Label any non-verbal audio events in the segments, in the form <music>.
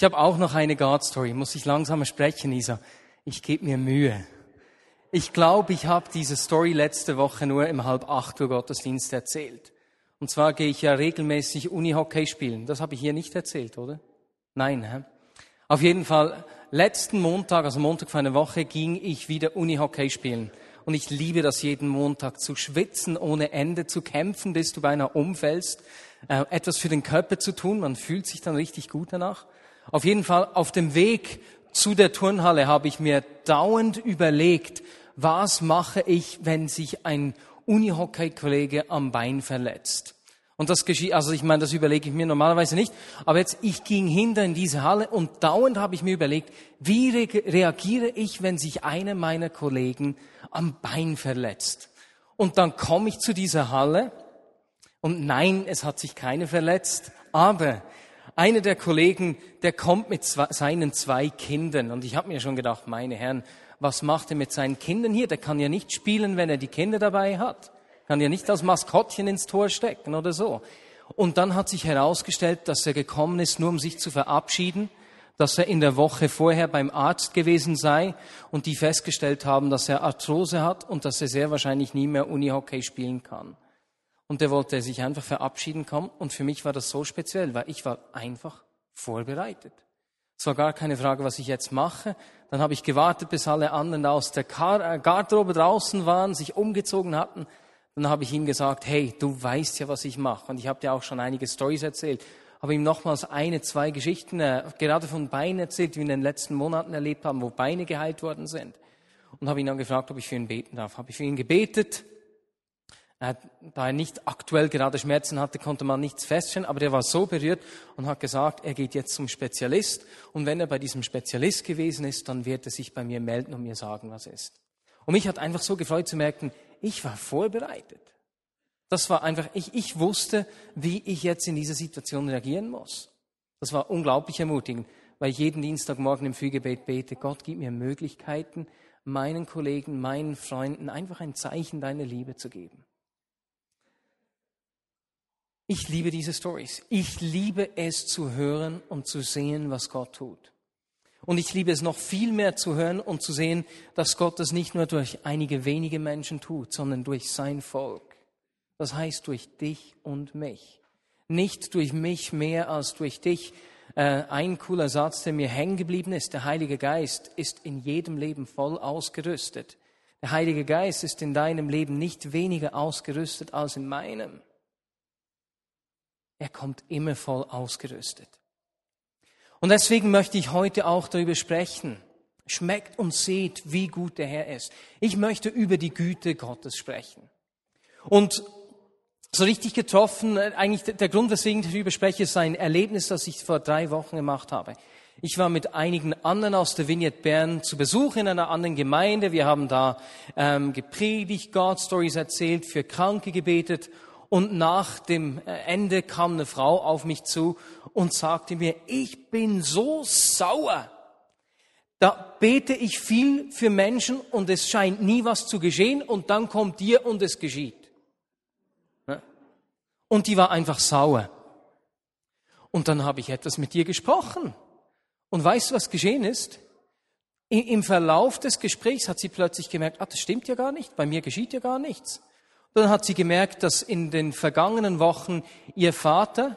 Ich habe auch noch eine God-Story. Muss ich langsamer sprechen, Isa? Ich gebe mir Mühe. Ich glaube, ich habe diese Story letzte Woche nur im halb acht Uhr Gottesdienst erzählt. Und zwar gehe ich ja regelmäßig Unihockey spielen. Das habe ich hier nicht erzählt, oder? Nein. Hä? Auf jeden Fall, letzten Montag, also Montag vor einer Woche, ging ich wieder Unihockey spielen. Und ich liebe das jeden Montag, zu schwitzen ohne Ende, zu kämpfen, bis du beinahe umfällst, äh, etwas für den Körper zu tun. Man fühlt sich dann richtig gut danach. Auf jeden Fall, auf dem Weg zu der Turnhalle habe ich mir dauernd überlegt, was mache ich, wenn sich ein Unihockey-Kollege am Bein verletzt? Und das geschieht, also ich meine, das überlege ich mir normalerweise nicht. Aber jetzt, ich ging hinter in diese Halle und dauernd habe ich mir überlegt, wie re reagiere ich, wenn sich einer meiner Kollegen am Bein verletzt? Und dann komme ich zu dieser Halle und nein, es hat sich keiner verletzt, aber einer der Kollegen, der kommt mit zwei, seinen zwei Kindern und ich habe mir schon gedacht, meine Herren, was macht er mit seinen Kindern hier? Der kann ja nicht spielen, wenn er die Kinder dabei hat. Kann ja nicht als Maskottchen ins Tor stecken oder so. Und dann hat sich herausgestellt, dass er gekommen ist, nur um sich zu verabschieden, dass er in der Woche vorher beim Arzt gewesen sei und die festgestellt haben, dass er Arthrose hat und dass er sehr wahrscheinlich nie mehr Unihockey spielen kann. Und der wollte sich einfach verabschieden kommen. Und für mich war das so speziell, weil ich war einfach vorbereitet. Es war gar keine Frage, was ich jetzt mache. Dann habe ich gewartet, bis alle anderen aus der äh, Garderobe draußen waren, sich umgezogen hatten. Dann habe ich ihm gesagt, hey, du weißt ja, was ich mache. Und ich habe dir auch schon einige Stories erzählt. Habe ihm nochmals eine, zwei Geschichten, äh, gerade von Beinen erzählt, die wir in den letzten Monaten erlebt haben, wo Beine geheilt worden sind. Und habe ihn dann gefragt, ob ich für ihn beten darf. Habe ich für ihn gebetet. Da er nicht aktuell gerade Schmerzen hatte, konnte man nichts feststellen, aber er war so berührt und hat gesagt, er geht jetzt zum Spezialist und wenn er bei diesem Spezialist gewesen ist, dann wird er sich bei mir melden und mir sagen, was ist. Und mich hat einfach so gefreut zu merken, ich war vorbereitet. Das war einfach, ich, ich wusste, wie ich jetzt in dieser Situation reagieren muss. Das war unglaublich ermutigend, weil ich jeden Dienstagmorgen im Frühgebet bete, Gott gib mir Möglichkeiten, meinen Kollegen, meinen Freunden einfach ein Zeichen deiner Liebe zu geben. Ich liebe diese Stories. Ich liebe es zu hören und zu sehen, was Gott tut. Und ich liebe es noch viel mehr zu hören und zu sehen, dass Gott das nicht nur durch einige wenige Menschen tut, sondern durch sein Volk. Das heißt durch dich und mich. Nicht durch mich mehr als durch dich. Äh, ein cooler Satz, der mir hängen geblieben ist, der Heilige Geist ist in jedem Leben voll ausgerüstet. Der Heilige Geist ist in deinem Leben nicht weniger ausgerüstet als in meinem. Er kommt immer voll ausgerüstet. Und deswegen möchte ich heute auch darüber sprechen. Schmeckt und seht, wie gut der Herr ist. Ich möchte über die Güte Gottes sprechen. Und so richtig getroffen, eigentlich der Grund, weswegen ich darüber spreche, ist ein Erlebnis, das ich vor drei Wochen gemacht habe. Ich war mit einigen anderen aus der Vignette Bern zu Besuch in einer anderen Gemeinde. Wir haben da ähm, gepredigt, God Stories erzählt, für Kranke gebetet und nach dem äh, Ende kam eine Frau auf mich zu und sagte mir, ich bin so sauer. Da bete ich viel für Menschen und es scheint nie was zu geschehen und dann kommt dir und es geschieht. Und die war einfach sauer. Und dann habe ich etwas mit dir gesprochen. Und weißt du, was geschehen ist? Im Verlauf des Gesprächs hat sie plötzlich gemerkt, ah, das stimmt ja gar nicht, bei mir geschieht ja gar nichts. Dann hat sie gemerkt, dass in den vergangenen Wochen ihr Vater,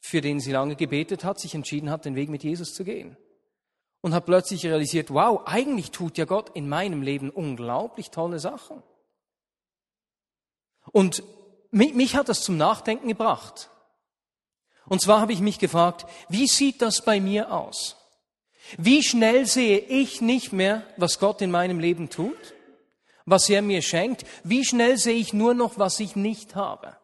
für den sie lange gebetet hat, sich entschieden hat, den Weg mit Jesus zu gehen. Und hat plötzlich realisiert, wow, eigentlich tut ja Gott in meinem Leben unglaublich tolle Sachen. Und mich, mich hat das zum Nachdenken gebracht. Und zwar habe ich mich gefragt, wie sieht das bei mir aus? Wie schnell sehe ich nicht mehr, was Gott in meinem Leben tut? Was er mir schenkt? Wie schnell sehe ich nur noch, was ich nicht habe?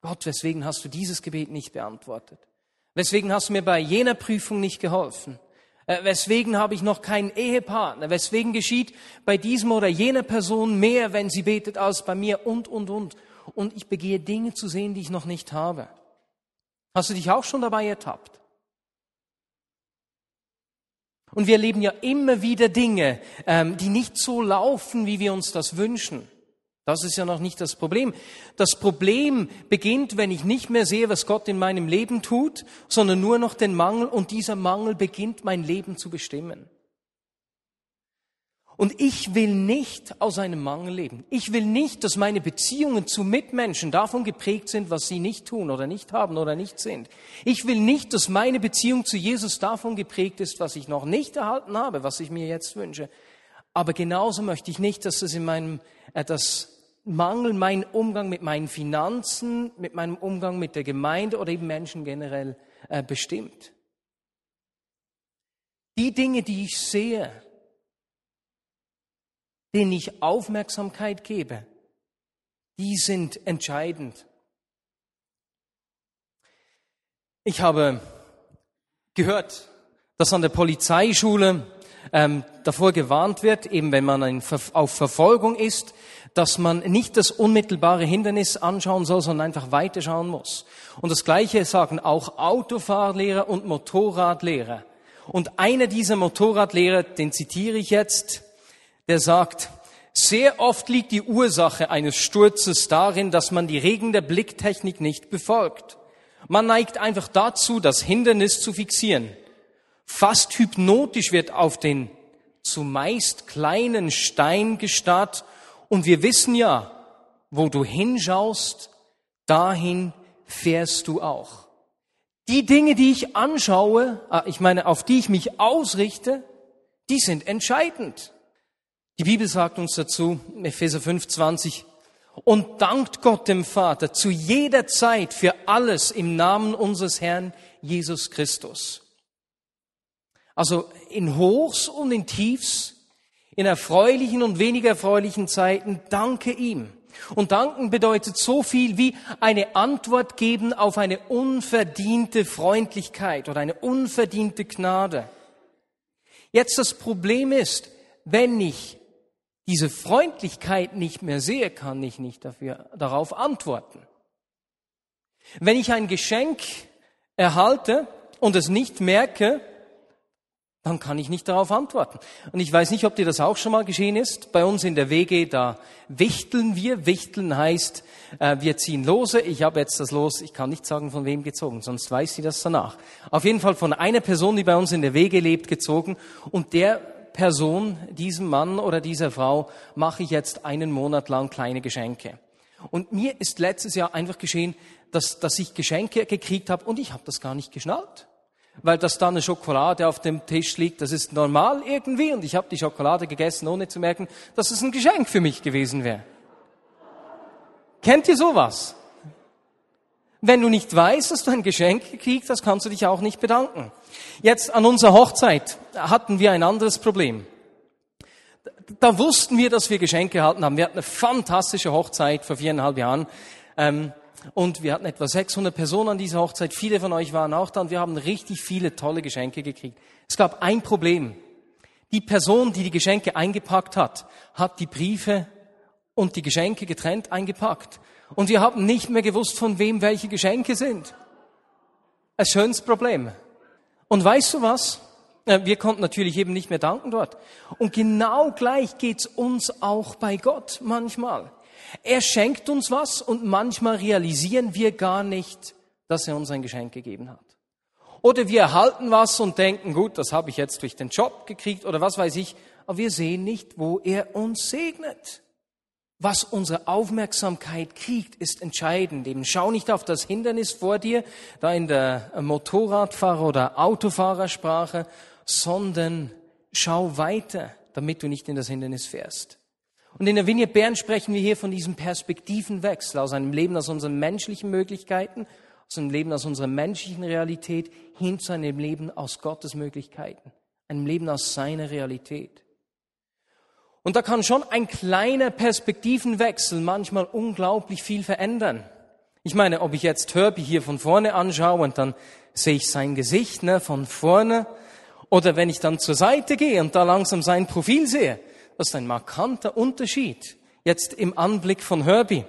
Gott, weswegen hast du dieses Gebet nicht beantwortet? Weswegen hast du mir bei jener Prüfung nicht geholfen? Äh, weswegen habe ich noch keinen Ehepartner? Weswegen geschieht bei diesem oder jener Person mehr, wenn sie betet, als bei mir? Und, und, und. Und ich begehe Dinge zu sehen, die ich noch nicht habe. Hast du dich auch schon dabei ertappt? Und wir erleben ja immer wieder Dinge, ähm, die nicht so laufen, wie wir uns das wünschen. Das ist ja noch nicht das Problem. Das Problem beginnt, wenn ich nicht mehr sehe, was Gott in meinem Leben tut, sondern nur noch den Mangel und dieser Mangel beginnt mein Leben zu bestimmen. Und ich will nicht aus einem Mangel leben. Ich will nicht, dass meine Beziehungen zu Mitmenschen davon geprägt sind, was sie nicht tun oder nicht haben oder nicht sind. Ich will nicht, dass meine Beziehung zu Jesus davon geprägt ist, was ich noch nicht erhalten habe, was ich mir jetzt wünsche. Aber genauso möchte ich nicht, dass es in meinem, äh, das Mangel mein Umgang mit meinen Finanzen, mit meinem Umgang mit der Gemeinde oder eben Menschen generell äh, bestimmt. Die Dinge, die ich sehe, denen ich Aufmerksamkeit gebe, die sind entscheidend. Ich habe gehört, dass an der Polizeischule ähm, davor gewarnt wird, eben wenn man auf Verfolgung ist, dass man nicht das unmittelbare Hindernis anschauen soll, sondern einfach weiterschauen muss. Und das Gleiche sagen auch Autofahrlehrer und Motorradlehrer. Und einer dieser Motorradlehrer, den zitiere ich jetzt, der sagt, sehr oft liegt die Ursache eines Sturzes darin, dass man die Regeln der Blicktechnik nicht befolgt. Man neigt einfach dazu, das Hindernis zu fixieren. Fast hypnotisch wird auf den zumeist kleinen Stein gestarrt und wir wissen ja, wo du hinschaust, dahin fährst du auch. Die Dinge, die ich anschaue, ah, ich meine, auf die ich mich ausrichte, die sind entscheidend. Die Bibel sagt uns dazu, Epheser 5, 20, und dankt Gott dem Vater zu jeder Zeit für alles im Namen unseres Herrn Jesus Christus. Also in Hochs und in Tiefs, in erfreulichen und weniger erfreulichen Zeiten, danke ihm. Und danken bedeutet so viel wie eine Antwort geben auf eine unverdiente Freundlichkeit oder eine unverdiente Gnade. Jetzt das Problem ist, wenn ich diese Freundlichkeit nicht mehr sehe, kann ich nicht dafür, darauf antworten. Wenn ich ein Geschenk erhalte und es nicht merke, dann kann ich nicht darauf antworten. Und ich weiß nicht, ob dir das auch schon mal geschehen ist. Bei uns in der WG, da wichteln wir. Wichteln heißt, äh, wir ziehen Lose. Ich habe jetzt das Los, ich kann nicht sagen, von wem gezogen, sonst weiß sie das danach. Auf jeden Fall von einer Person, die bei uns in der WG lebt, gezogen. Und der Person, diesem Mann oder dieser Frau, mache ich jetzt einen Monat lang kleine Geschenke. Und mir ist letztes Jahr einfach geschehen, dass, dass ich Geschenke gekriegt habe und ich habe das gar nicht geschnallt. Weil dass da eine Schokolade auf dem Tisch liegt, das ist normal irgendwie und ich habe die Schokolade gegessen, ohne zu merken, dass es ein Geschenk für mich gewesen wäre. Kennt ihr sowas? Wenn du nicht weißt, dass du ein Geschenk gekriegt hast, kannst du dich auch nicht bedanken. Jetzt an unserer Hochzeit hatten wir ein anderes Problem. Da wussten wir, dass wir Geschenke erhalten haben. Wir hatten eine fantastische Hochzeit vor viereinhalb Jahren. Ähm, und wir hatten etwa 600 Personen an dieser Hochzeit. Viele von euch waren auch da und wir haben richtig viele tolle Geschenke gekriegt. Es gab ein Problem. Die Person, die die Geschenke eingepackt hat, hat die Briefe und die Geschenke getrennt eingepackt. Und wir haben nicht mehr gewusst, von wem welche Geschenke sind. Ein schönes Problem. Und weißt du was? Äh, wir konnten natürlich eben nicht mehr danken dort. Und genau gleich geht's uns auch bei Gott manchmal. Er schenkt uns was und manchmal realisieren wir gar nicht, dass er uns ein Geschenk gegeben hat. Oder wir erhalten was und denken, gut, das habe ich jetzt durch den Job gekriegt oder was weiß ich, aber wir sehen nicht, wo er uns segnet. Was unsere Aufmerksamkeit kriegt, ist entscheidend. Eben schau nicht auf das Hindernis vor dir, da in der Motorradfahrer- oder Autofahrersprache, sondern schau weiter, damit du nicht in das Hindernis fährst. Und in der Vinie Bern sprechen wir hier von diesem Perspektivenwechsel aus einem Leben aus unseren menschlichen Möglichkeiten, aus einem Leben aus unserer menschlichen Realität hin zu einem Leben aus Gottes Möglichkeiten, einem Leben aus seiner Realität. Und da kann schon ein kleiner Perspektivenwechsel manchmal unglaublich viel verändern. Ich meine, ob ich jetzt Herbie hier von vorne anschaue und dann sehe ich sein Gesicht ne, von vorne, oder wenn ich dann zur Seite gehe und da langsam sein Profil sehe, das ist ein markanter Unterschied jetzt im Anblick von Herbie.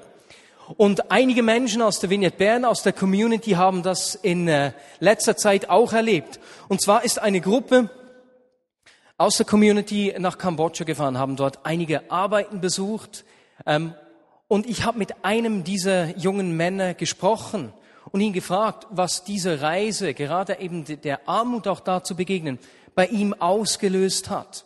Und einige Menschen aus der Vignette Bern, aus der Community haben das in äh, letzter Zeit auch erlebt. Und zwar ist eine Gruppe aus der Community nach Kambodscha gefahren, haben dort einige Arbeiten besucht. Ähm, und ich habe mit einem dieser jungen Männer gesprochen und ihn gefragt, was diese Reise, gerade eben der Armut auch da zu begegnen, bei ihm ausgelöst hat.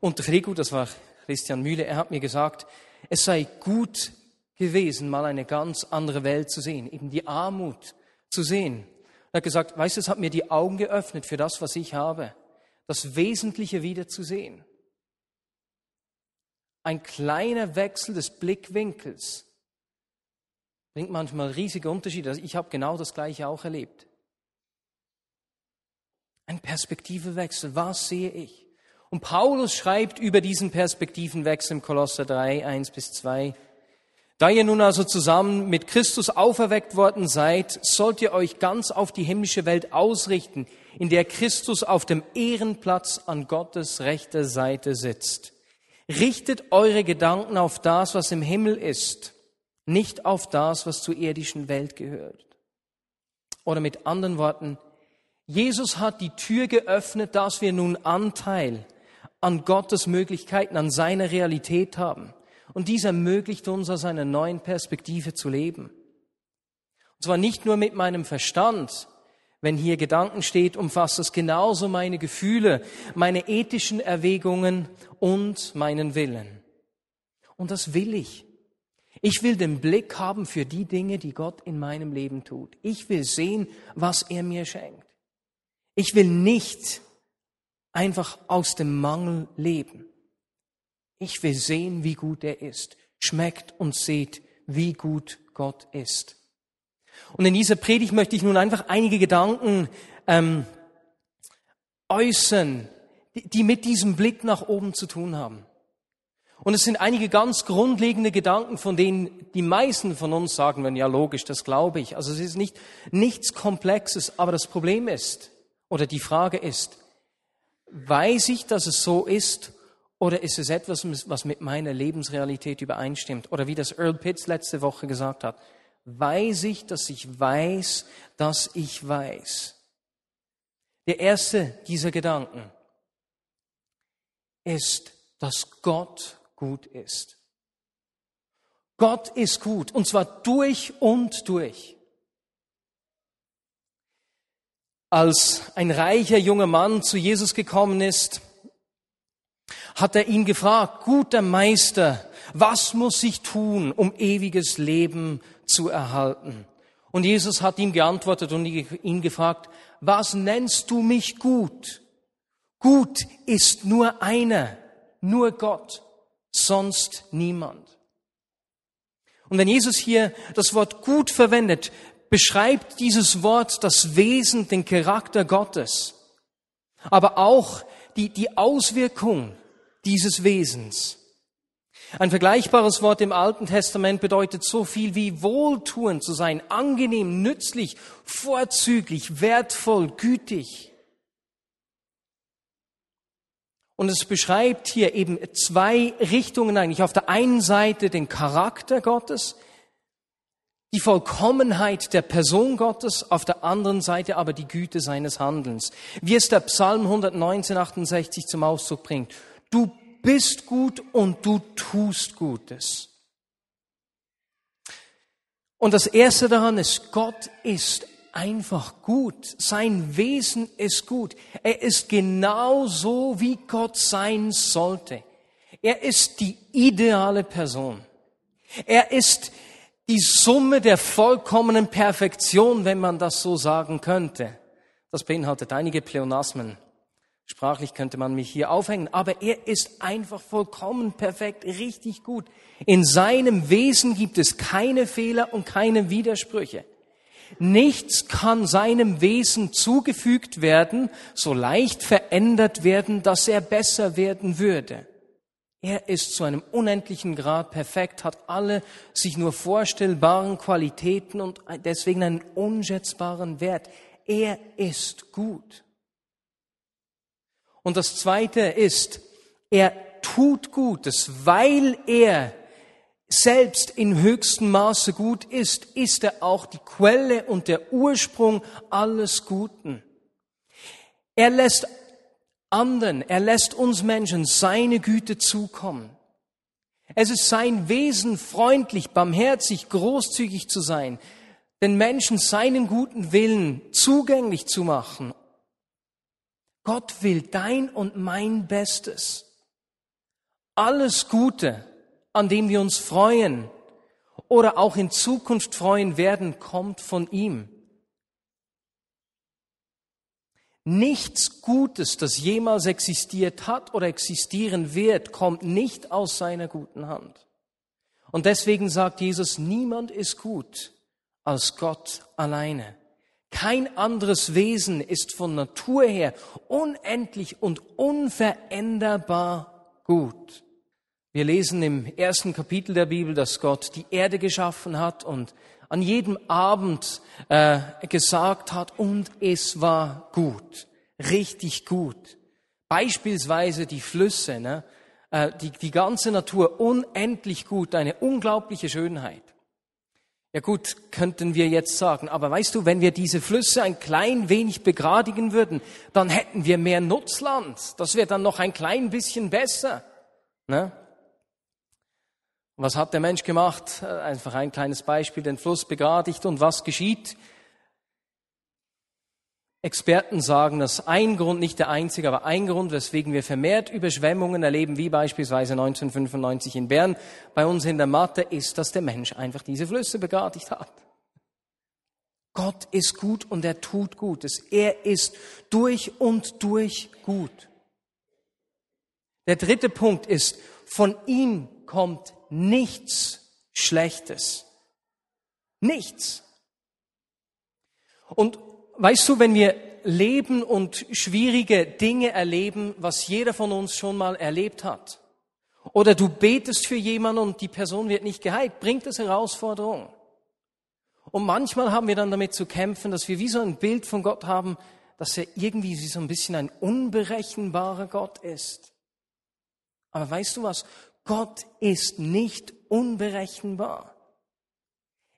Und der Frigo, das war Christian Mühle, er hat mir gesagt, es sei gut gewesen, mal eine ganz andere Welt zu sehen, eben die Armut zu sehen. Er hat gesagt, weißt du, es hat mir die Augen geöffnet für das, was ich habe, das Wesentliche wieder zu sehen. Ein kleiner Wechsel des Blickwinkels bringt manchmal riesige Unterschiede. Also ich habe genau das Gleiche auch erlebt. Ein Perspektivewechsel. Was sehe ich? Und Paulus schreibt über diesen Perspektivenwechsel im Kolosser 3, 1 bis 2. Da ihr nun also zusammen mit Christus auferweckt worden seid, sollt ihr euch ganz auf die himmlische Welt ausrichten, in der Christus auf dem Ehrenplatz an Gottes rechter Seite sitzt. Richtet eure Gedanken auf das, was im Himmel ist, nicht auf das, was zur irdischen Welt gehört. Oder mit anderen Worten, Jesus hat die Tür geöffnet, dass wir nun Anteil an Gottes Möglichkeiten, an seiner Realität haben. Und dies ermöglicht uns aus einer neuen Perspektive zu leben. Und zwar nicht nur mit meinem Verstand. Wenn hier Gedanken steht, umfasst es genauso meine Gefühle, meine ethischen Erwägungen und meinen Willen. Und das will ich. Ich will den Blick haben für die Dinge, die Gott in meinem Leben tut. Ich will sehen, was er mir schenkt. Ich will nicht einfach aus dem Mangel leben. Ich will sehen, wie gut er ist. Schmeckt und seht, wie gut Gott ist. Und in dieser Predigt möchte ich nun einfach einige Gedanken ähm, äußern, die, mit diesem Blick nach oben zu tun haben. Und es sind einige ganz grundlegende Gedanken, von denen die meisten von uns sagen wenn ja logisch, das glaube ich. Also es ist nicht nichts Komplexes, aber das Problem ist, oder die Frage ist, weiß ich, dass es so ist, oder ist es etwas, was mit meiner Lebensrealität übereinstimmt? Oder wie das Earl Pitts letzte Woche gesagt hat, weiß ich, dass ich weiß, dass ich weiß. Der erste dieser Gedanken ist, dass Gott gut ist. Gott ist gut, und zwar durch und durch. Als ein reicher junger Mann zu Jesus gekommen ist, hat er ihn gefragt, guter Meister, was muss ich tun, um ewiges Leben zu erhalten? Und Jesus hat ihm geantwortet und ihn gefragt, was nennst du mich gut? Gut ist nur einer, nur Gott sonst niemand. Und wenn Jesus hier das Wort gut verwendet, beschreibt dieses Wort das Wesen, den Charakter Gottes, aber auch die, die Auswirkung dieses Wesens. Ein vergleichbares Wort im Alten Testament bedeutet so viel wie wohltuend zu sein, angenehm, nützlich, vorzüglich, wertvoll, gütig. Und es beschreibt hier eben zwei Richtungen eigentlich. Auf der einen Seite den Charakter Gottes, die Vollkommenheit der Person Gottes, auf der anderen Seite aber die Güte seines Handelns. Wie es der Psalm 119, 68 zum Ausdruck bringt. Du bist gut und du tust Gutes. Und das Erste daran ist, Gott ist einfach gut. Sein Wesen ist gut. Er ist genau so, wie Gott sein sollte. Er ist die ideale Person. Er ist die Summe der vollkommenen Perfektion, wenn man das so sagen könnte. Das beinhaltet einige Pleonasmen. Sprachlich könnte man mich hier aufhängen, aber er ist einfach vollkommen perfekt, richtig gut. In seinem Wesen gibt es keine Fehler und keine Widersprüche. Nichts kann seinem Wesen zugefügt werden, so leicht verändert werden, dass er besser werden würde. Er ist zu einem unendlichen Grad perfekt, hat alle sich nur vorstellbaren Qualitäten und deswegen einen unschätzbaren Wert. Er ist gut. Und das Zweite ist, er tut Gutes, weil er selbst in höchstem Maße gut ist, ist er auch die Quelle und der Ursprung alles Guten. Er lässt anderen, er lässt uns Menschen seine Güte zukommen. Es ist sein Wesen, freundlich, barmherzig, großzügig zu sein, den Menschen seinen guten Willen zugänglich zu machen. Gott will dein und mein Bestes. Alles Gute, an dem wir uns freuen oder auch in Zukunft freuen werden, kommt von ihm. Nichts Gutes, das jemals existiert hat oder existieren wird, kommt nicht aus seiner guten Hand. Und deswegen sagt Jesus, niemand ist gut als Gott alleine. Kein anderes Wesen ist von Natur her unendlich und unveränderbar gut. Wir lesen im ersten Kapitel der Bibel, dass Gott die Erde geschaffen hat und an jedem Abend äh, gesagt hat, und es war gut, richtig gut. Beispielsweise die Flüsse, ne? äh, die, die ganze Natur unendlich gut, eine unglaubliche Schönheit. Ja gut, könnten wir jetzt sagen, aber weißt du, wenn wir diese Flüsse ein klein wenig begradigen würden, dann hätten wir mehr Nutzland. Das wäre dann noch ein klein bisschen besser. Ne? Was hat der Mensch gemacht? Äh, einfach ein kleines Beispiel, den Fluss begradigt und was geschieht? Experten sagen, dass ein Grund, nicht der einzige, aber ein Grund, weswegen wir vermehrt Überschwemmungen erleben, wie beispielsweise 1995 in Bern bei uns in der Mathe, ist, dass der Mensch einfach diese Flüsse begradigt hat. Gott ist gut und er tut Gutes. Er ist durch und durch gut. Der dritte Punkt ist, von ihm kommt nichts Schlechtes. Nichts. Und weißt du, wenn wir leben und schwierige Dinge erleben, was jeder von uns schon mal erlebt hat, oder du betest für jemanden und die Person wird nicht geheilt, bringt das Herausforderungen. Und manchmal haben wir dann damit zu kämpfen, dass wir wie so ein Bild von Gott haben, dass er irgendwie wie so ein bisschen ein unberechenbarer Gott ist. Aber weißt du was? Gott ist nicht unberechenbar.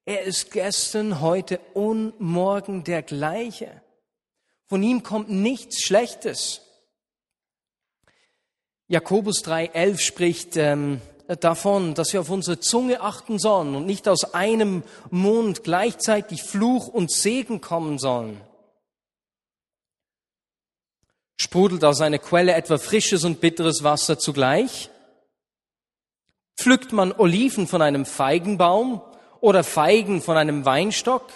Er ist gestern, heute und morgen der gleiche. Von ihm kommt nichts Schlechtes. Jakobus 3,11 spricht ähm, davon, dass wir auf unsere Zunge achten sollen und nicht aus einem Mund gleichzeitig Fluch und Segen kommen sollen. Sprudelt aus einer Quelle etwa frisches und bitteres Wasser zugleich? Pflückt man Oliven von einem Feigenbaum oder Feigen von einem Weinstock?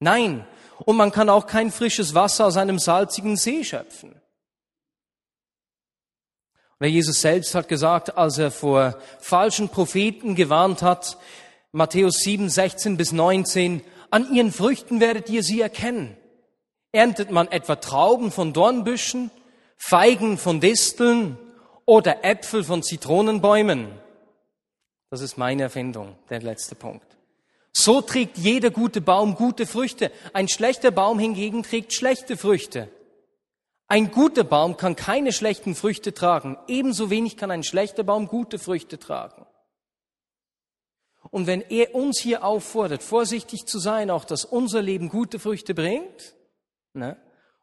Nein, und man kann auch kein frisches Wasser aus einem salzigen See schöpfen. Oder Jesus selbst hat gesagt, als er vor falschen Propheten gewarnt hat, Matthäus 7, 16 bis 19, an ihren Früchten werdet ihr sie erkennen. Erntet man etwa Trauben von Dornbüschen, Feigen von Disteln oder Äpfel von Zitronenbäumen. Das ist meine Erfindung, der letzte Punkt. So trägt jeder gute Baum gute Früchte. Ein schlechter Baum hingegen trägt schlechte Früchte. Ein guter Baum kann keine schlechten Früchte tragen. Ebenso wenig kann ein schlechter Baum gute Früchte tragen. Und wenn er uns hier auffordert, vorsichtig zu sein, auch dass unser Leben gute Früchte bringt, ne,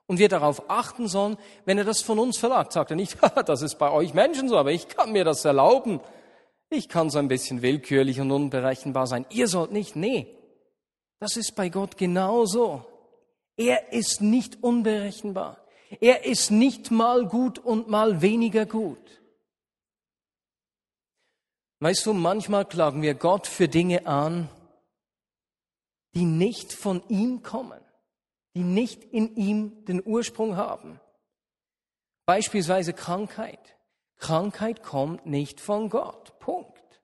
und wir darauf achten sollen, wenn er das von uns verlangt, sagt er nicht, <laughs> das ist bei euch Menschen so, aber ich kann mir das erlauben. Ich kann so ein bisschen willkürlich und unberechenbar sein. Ihr sollt nicht. Nee, das ist bei Gott genauso. Er ist nicht unberechenbar. Er ist nicht mal gut und mal weniger gut. Weißt du, manchmal klagen wir Gott für Dinge an, die nicht von ihm kommen die nicht in ihm den Ursprung haben. Beispielsweise Krankheit. Krankheit kommt nicht von Gott. Punkt.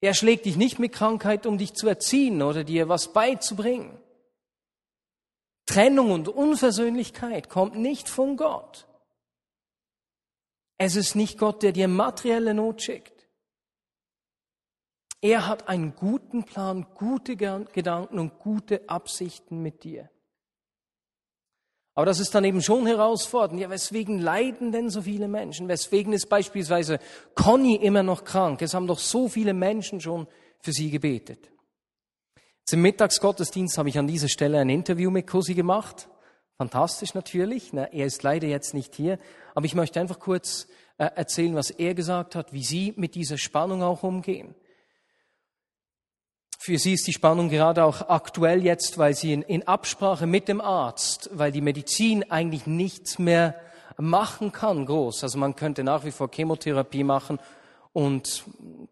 Er schlägt dich nicht mit Krankheit, um dich zu erziehen oder dir was beizubringen. Trennung und Unversöhnlichkeit kommt nicht von Gott. Es ist nicht Gott, der dir materielle Not schickt. Er hat einen guten Plan, gute Gedanken und gute Absichten mit dir. Aber das ist dann eben schon herausfordernd. Ja, weswegen leiden denn so viele Menschen? Weswegen ist beispielsweise Conny immer noch krank? Es haben doch so viele Menschen schon für sie gebetet. Zum Mittagsgottesdienst habe ich an dieser Stelle ein Interview mit Cosi gemacht. Fantastisch natürlich. Er ist leider jetzt nicht hier. Aber ich möchte einfach kurz äh, erzählen, was er gesagt hat, wie sie mit dieser Spannung auch umgehen. Für sie ist die Spannung gerade auch aktuell jetzt, weil sie in, in Absprache mit dem Arzt, weil die Medizin eigentlich nichts mehr machen kann, groß. Also man könnte nach wie vor Chemotherapie machen und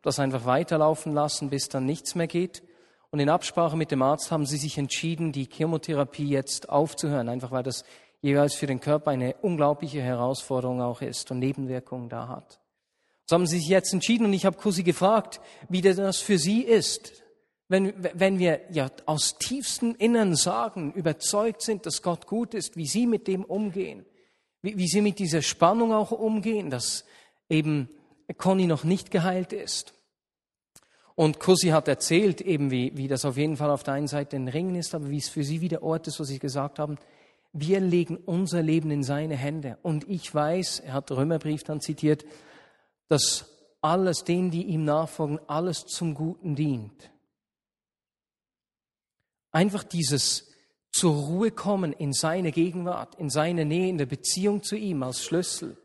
das einfach weiterlaufen lassen, bis dann nichts mehr geht. Und in Absprache mit dem Arzt haben sie sich entschieden, die Chemotherapie jetzt aufzuhören, einfach weil das jeweils für den Körper eine unglaubliche Herausforderung auch ist und Nebenwirkungen da hat. So haben sie sich jetzt entschieden und ich habe Kusi gefragt, wie das für sie ist, wenn, wenn wir ja aus tiefstem Innern sagen, überzeugt sind, dass Gott gut ist, wie sie mit dem umgehen, wie, wie sie mit dieser Spannung auch umgehen, dass eben Conny noch nicht geheilt ist. Und Kusi hat erzählt, eben wie, wie das auf jeden Fall auf der einen Seite ein Ringen ist, aber wie es für sie wie der Ort ist, wo sie gesagt haben, wir legen unser Leben in seine Hände. Und ich weiß, er hat Römerbrief dann zitiert, dass alles denen, die ihm nachfolgen, alles zum Guten dient. Einfach dieses zur Ruhe kommen in seine Gegenwart, in seine Nähe, in der Beziehung zu ihm als Schlüssel.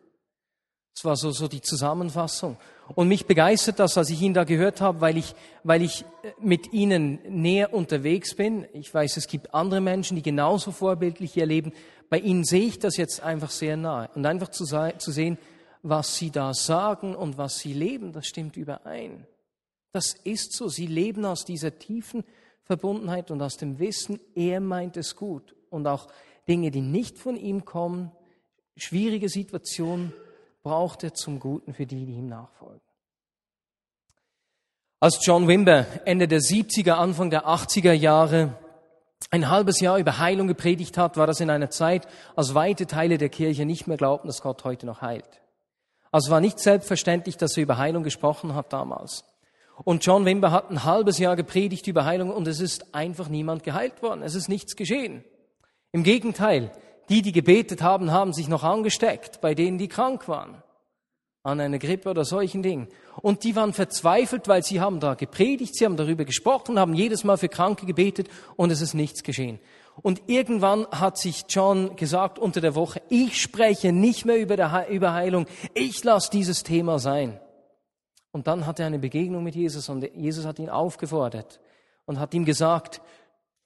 Das war so, so die Zusammenfassung. Und mich begeistert das, als ich ihn da gehört habe, weil ich, weil ich äh, mit ihnen näher unterwegs bin. Ich weiß, es gibt andere Menschen, die genauso vorbildlich erleben. Bei ihnen sehe ich das jetzt einfach sehr nahe. Und einfach zu, zu sehen, was sie da sagen und was sie leben, das stimmt überein. Das ist so. Sie leben aus dieser tiefen Verbundenheit und aus dem Wissen, er meint es gut. Und auch Dinge, die nicht von ihm kommen, schwierige Situationen, braucht er zum Guten für die, die ihm nachfolgen. Als John Wimber Ende der 70er, Anfang der 80er Jahre ein halbes Jahr über Heilung gepredigt hat, war das in einer Zeit, als weite Teile der Kirche nicht mehr glaubten, dass Gott heute noch heilt. Also war nicht selbstverständlich, dass er über Heilung gesprochen hat damals. Und John Wimber hat ein halbes Jahr gepredigt über Heilung und es ist einfach niemand geheilt worden. Es ist nichts geschehen. Im Gegenteil, die, die gebetet haben, haben sich noch angesteckt bei denen, die krank waren. An einer Grippe oder solchen Dingen. Und die waren verzweifelt, weil sie haben da gepredigt, sie haben darüber gesprochen, haben jedes Mal für Kranke gebetet und es ist nichts geschehen. Und irgendwann hat sich John gesagt unter der Woche, ich spreche nicht mehr über, der, über Heilung, ich lasse dieses Thema sein. Und dann hat er eine Begegnung mit Jesus und Jesus hat ihn aufgefordert und hat ihm gesagt,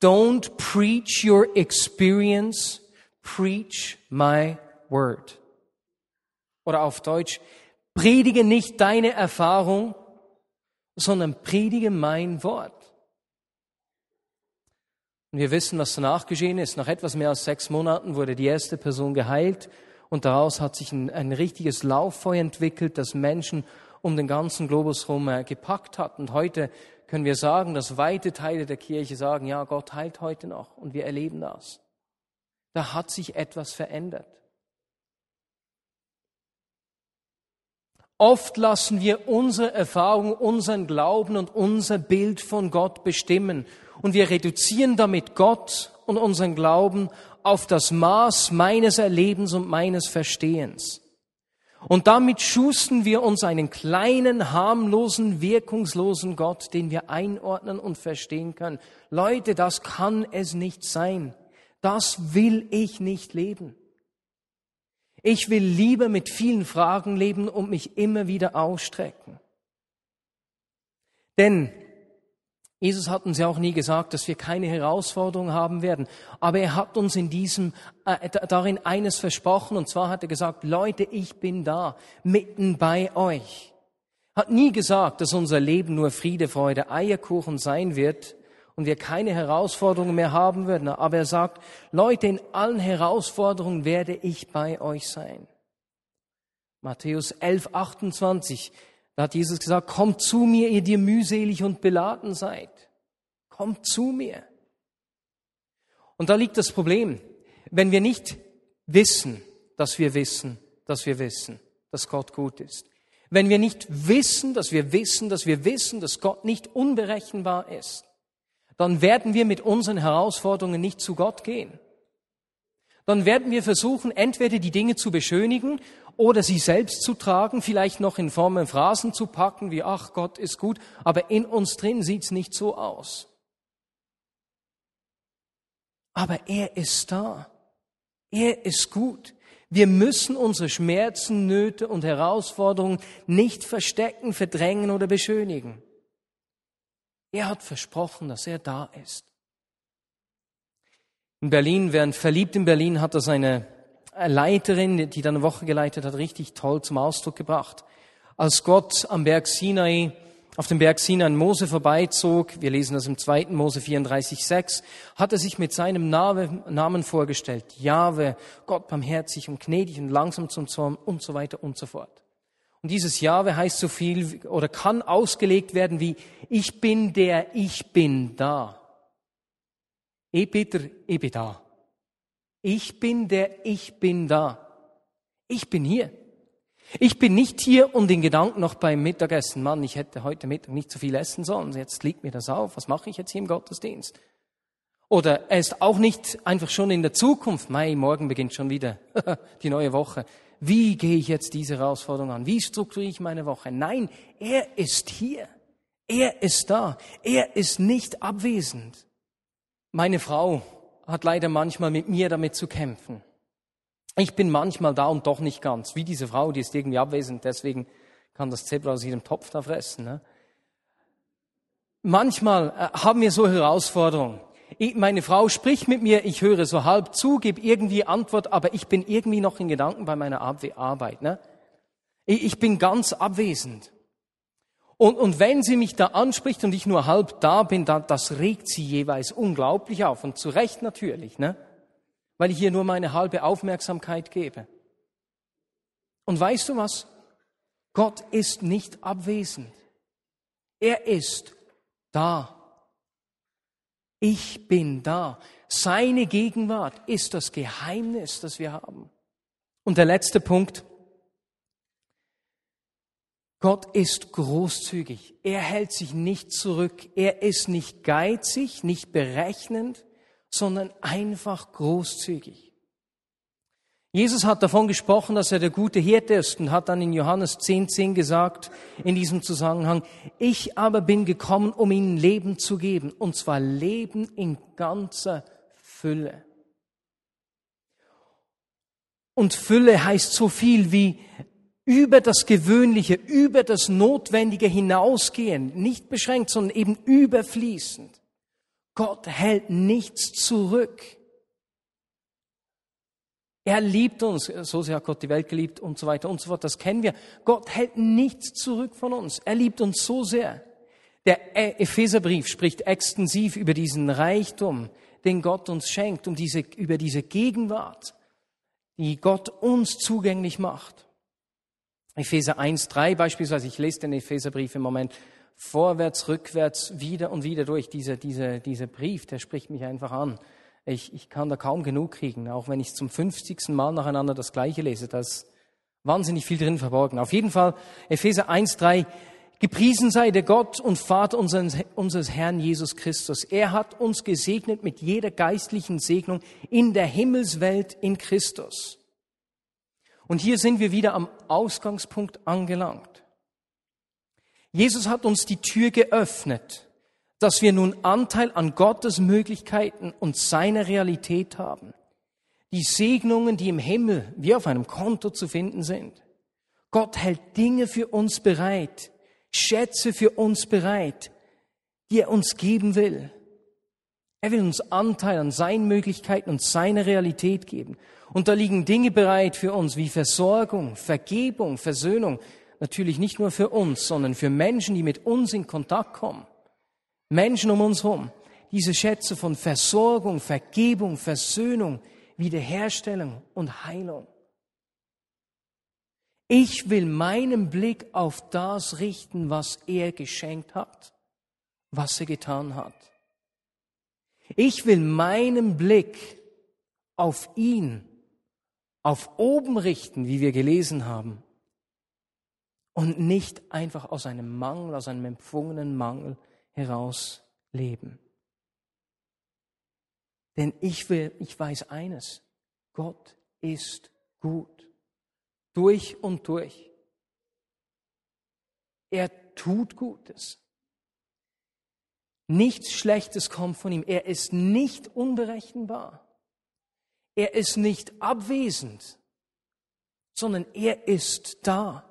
don't preach your experience, preach my word. Oder auf Deutsch, predige nicht deine Erfahrung, sondern predige mein Wort. Und wir wissen, was danach geschehen ist. Nach etwas mehr als sechs Monaten wurde die erste Person geheilt und daraus hat sich ein, ein richtiges Lauffeuer entwickelt, das Menschen um den ganzen Globus herum äh, gepackt hat. Und heute können wir sagen, dass weite Teile der Kirche sagen, ja, Gott heilt heute noch und wir erleben das. Da hat sich etwas verändert. Oft lassen wir unsere Erfahrung, unseren Glauben und unser Bild von Gott bestimmen. Und wir reduzieren damit Gott und unseren Glauben auf das Maß meines Erlebens und meines Verstehens. Und damit schusten wir uns einen kleinen, harmlosen, wirkungslosen Gott, den wir einordnen und verstehen können. Leute, das kann es nicht sein. Das will ich nicht leben. Ich will lieber mit vielen Fragen leben und mich immer wieder ausstrecken. Denn Jesus hat uns ja auch nie gesagt, dass wir keine Herausforderung haben werden. Aber er hat uns in diesem, äh, darin eines versprochen. Und zwar hat er gesagt, Leute, ich bin da, mitten bei euch. Hat nie gesagt, dass unser Leben nur Friede, Freude, Eierkuchen sein wird, und wir keine Herausforderungen mehr haben würden. Aber er sagt, Leute, in allen Herausforderungen werde ich bei euch sein. Matthäus 11, 28, da hat Jesus gesagt, kommt zu mir, ihr die mühselig und beladen seid. Kommt zu mir. Und da liegt das Problem. Wenn wir nicht wissen, dass wir wissen, dass wir wissen, dass Gott gut ist. Wenn wir nicht wissen, dass wir wissen, dass wir wissen, dass Gott nicht unberechenbar ist dann werden wir mit unseren Herausforderungen nicht zu Gott gehen. Dann werden wir versuchen, entweder die Dinge zu beschönigen oder sie selbst zu tragen, vielleicht noch in Formen Phrasen zu packen, wie ach Gott ist gut, aber in uns drin sieht's nicht so aus. Aber er ist da. Er ist gut. Wir müssen unsere Schmerzen, Nöte und Herausforderungen nicht verstecken, verdrängen oder beschönigen. Er hat versprochen, dass er da ist. In Berlin, während verliebt in Berlin, hat er seine Leiterin, die dann eine Woche geleitet hat, richtig toll zum Ausdruck gebracht. Als Gott am Berg Sinai, auf dem Berg Sinai an Mose vorbeizog, wir lesen das im 2. Mose 34,6, hat er sich mit seinem Namen vorgestellt. Jahwe, Gott barmherzig und gnädig und langsam zum Zorn und so weiter und so fort. Und dieses Jahwe heißt so viel oder kann ausgelegt werden wie ich bin der Ich bin da. Ich bin der Ich bin da. Ich bin der Ich bin da. Ich bin hier. Ich bin nicht hier und in Gedanken noch beim Mittagessen. Mann, ich hätte heute Mittag nicht so viel essen sollen. Jetzt liegt mir das auf. Was mache ich jetzt hier im Gottesdienst? Oder er ist auch nicht einfach schon in der Zukunft. Mai, morgen beginnt schon wieder <laughs> die neue Woche. Wie gehe ich jetzt diese Herausforderung an? Wie strukturiere ich meine Woche? Nein, er ist hier. Er ist da. Er ist nicht abwesend. Meine Frau hat leider manchmal mit mir damit zu kämpfen. Ich bin manchmal da und doch nicht ganz. Wie diese Frau, die ist irgendwie abwesend, deswegen kann das Zebra aus ihrem Topf da fressen. Ne? Manchmal äh, haben wir so Herausforderungen meine Frau spricht mit mir, ich höre so halb zu, gebe irgendwie Antwort, aber ich bin irgendwie noch in Gedanken bei meiner Arbeit. Ne? Ich bin ganz abwesend. Und, und wenn sie mich da anspricht und ich nur halb da bin, dann, das regt sie jeweils unglaublich auf. Und zu Recht natürlich, ne? weil ich ihr nur meine halbe Aufmerksamkeit gebe. Und weißt du was? Gott ist nicht abwesend. Er ist da. Ich bin da. Seine Gegenwart ist das Geheimnis, das wir haben. Und der letzte Punkt. Gott ist großzügig. Er hält sich nicht zurück. Er ist nicht geizig, nicht berechnend, sondern einfach großzügig. Jesus hat davon gesprochen, dass er der gute Hirte ist und hat dann in Johannes 10, 10 gesagt, in diesem Zusammenhang, ich aber bin gekommen, um ihnen Leben zu geben, und zwar Leben in ganzer Fülle. Und Fülle heißt so viel wie über das Gewöhnliche, über das Notwendige hinausgehen, nicht beschränkt, sondern eben überfließend. Gott hält nichts zurück. Er liebt uns, so sehr hat Gott die Welt geliebt und so weiter und so fort. Das kennen wir. Gott hält nichts zurück von uns. Er liebt uns so sehr. Der Epheserbrief spricht extensiv über diesen Reichtum, den Gott uns schenkt, um diese, über diese Gegenwart, die Gott uns zugänglich macht. Epheser 1,3 beispielsweise, ich lese den Epheserbrief im Moment vorwärts, rückwärts, wieder und wieder durch. Dieser, dieser, dieser Brief, der spricht mich einfach an. Ich, ich kann da kaum genug kriegen, auch wenn ich zum 50. Mal nacheinander das Gleiche lese. Da ist wahnsinnig viel drin verborgen. Auf jeden Fall Epheser 1,3. Gepriesen sei der Gott und Vater unseres, unseres Herrn Jesus Christus. Er hat uns gesegnet mit jeder geistlichen Segnung in der Himmelswelt in Christus. Und hier sind wir wieder am Ausgangspunkt angelangt. Jesus hat uns die Tür geöffnet dass wir nun Anteil an Gottes Möglichkeiten und seiner Realität haben. Die Segnungen, die im Himmel wie auf einem Konto zu finden sind. Gott hält Dinge für uns bereit, Schätze für uns bereit, die er uns geben will. Er will uns Anteil an seinen Möglichkeiten und seiner Realität geben. Und da liegen Dinge bereit für uns wie Versorgung, Vergebung, Versöhnung. Natürlich nicht nur für uns, sondern für Menschen, die mit uns in Kontakt kommen. Menschen um uns herum, diese Schätze von Versorgung, Vergebung, Versöhnung, Wiederherstellung und Heilung. Ich will meinen Blick auf das richten, was er geschenkt hat, was er getan hat. Ich will meinen Blick auf ihn, auf oben richten, wie wir gelesen haben, und nicht einfach aus einem Mangel, aus einem empfungenen Mangel heraus leben. Denn ich will, ich weiß eines, Gott ist gut. Durch und durch. Er tut Gutes. Nichts Schlechtes kommt von ihm. Er ist nicht unberechenbar. Er ist nicht abwesend. sondern er ist da.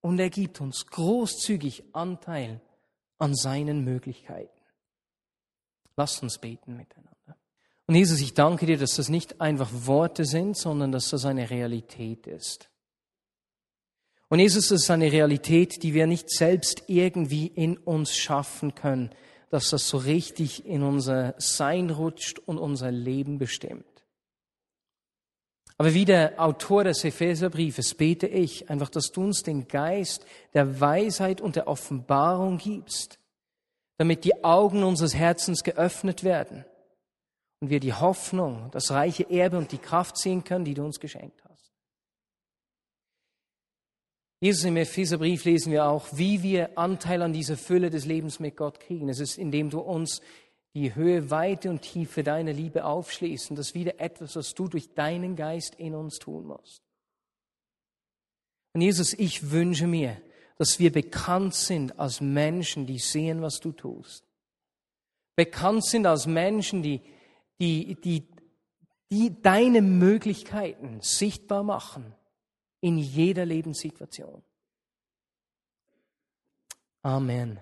Und er gibt uns großzügig Anteil an seinen Möglichkeiten. Lasst uns beten miteinander. Und Jesus, ich danke dir, dass das nicht einfach Worte sind, sondern dass das eine Realität ist. Und Jesus, ist eine Realität, die wir nicht selbst irgendwie in uns schaffen können, dass das so richtig in unser Sein rutscht und unser Leben bestimmt. Aber wie der Autor des Epheserbriefes bete ich einfach, dass du uns den Geist der Weisheit und der Offenbarung gibst, damit die Augen unseres Herzens geöffnet werden und wir die Hoffnung, das reiche Erbe und die Kraft sehen können, die du uns geschenkt hast. Jesus im Epheserbrief lesen wir auch, wie wir Anteil an dieser Fülle des Lebens mit Gott kriegen. Es ist, indem du uns die Höhe, Weite und Tiefe deiner Liebe aufschließt. Und das wieder etwas, was du durch deinen Geist in uns tun musst. Und Jesus, ich wünsche mir, dass wir bekannt sind als Menschen, die sehen, was du tust. Bekannt sind als Menschen, die, die, die, die deine Möglichkeiten sichtbar machen in jeder Lebenssituation. Amen.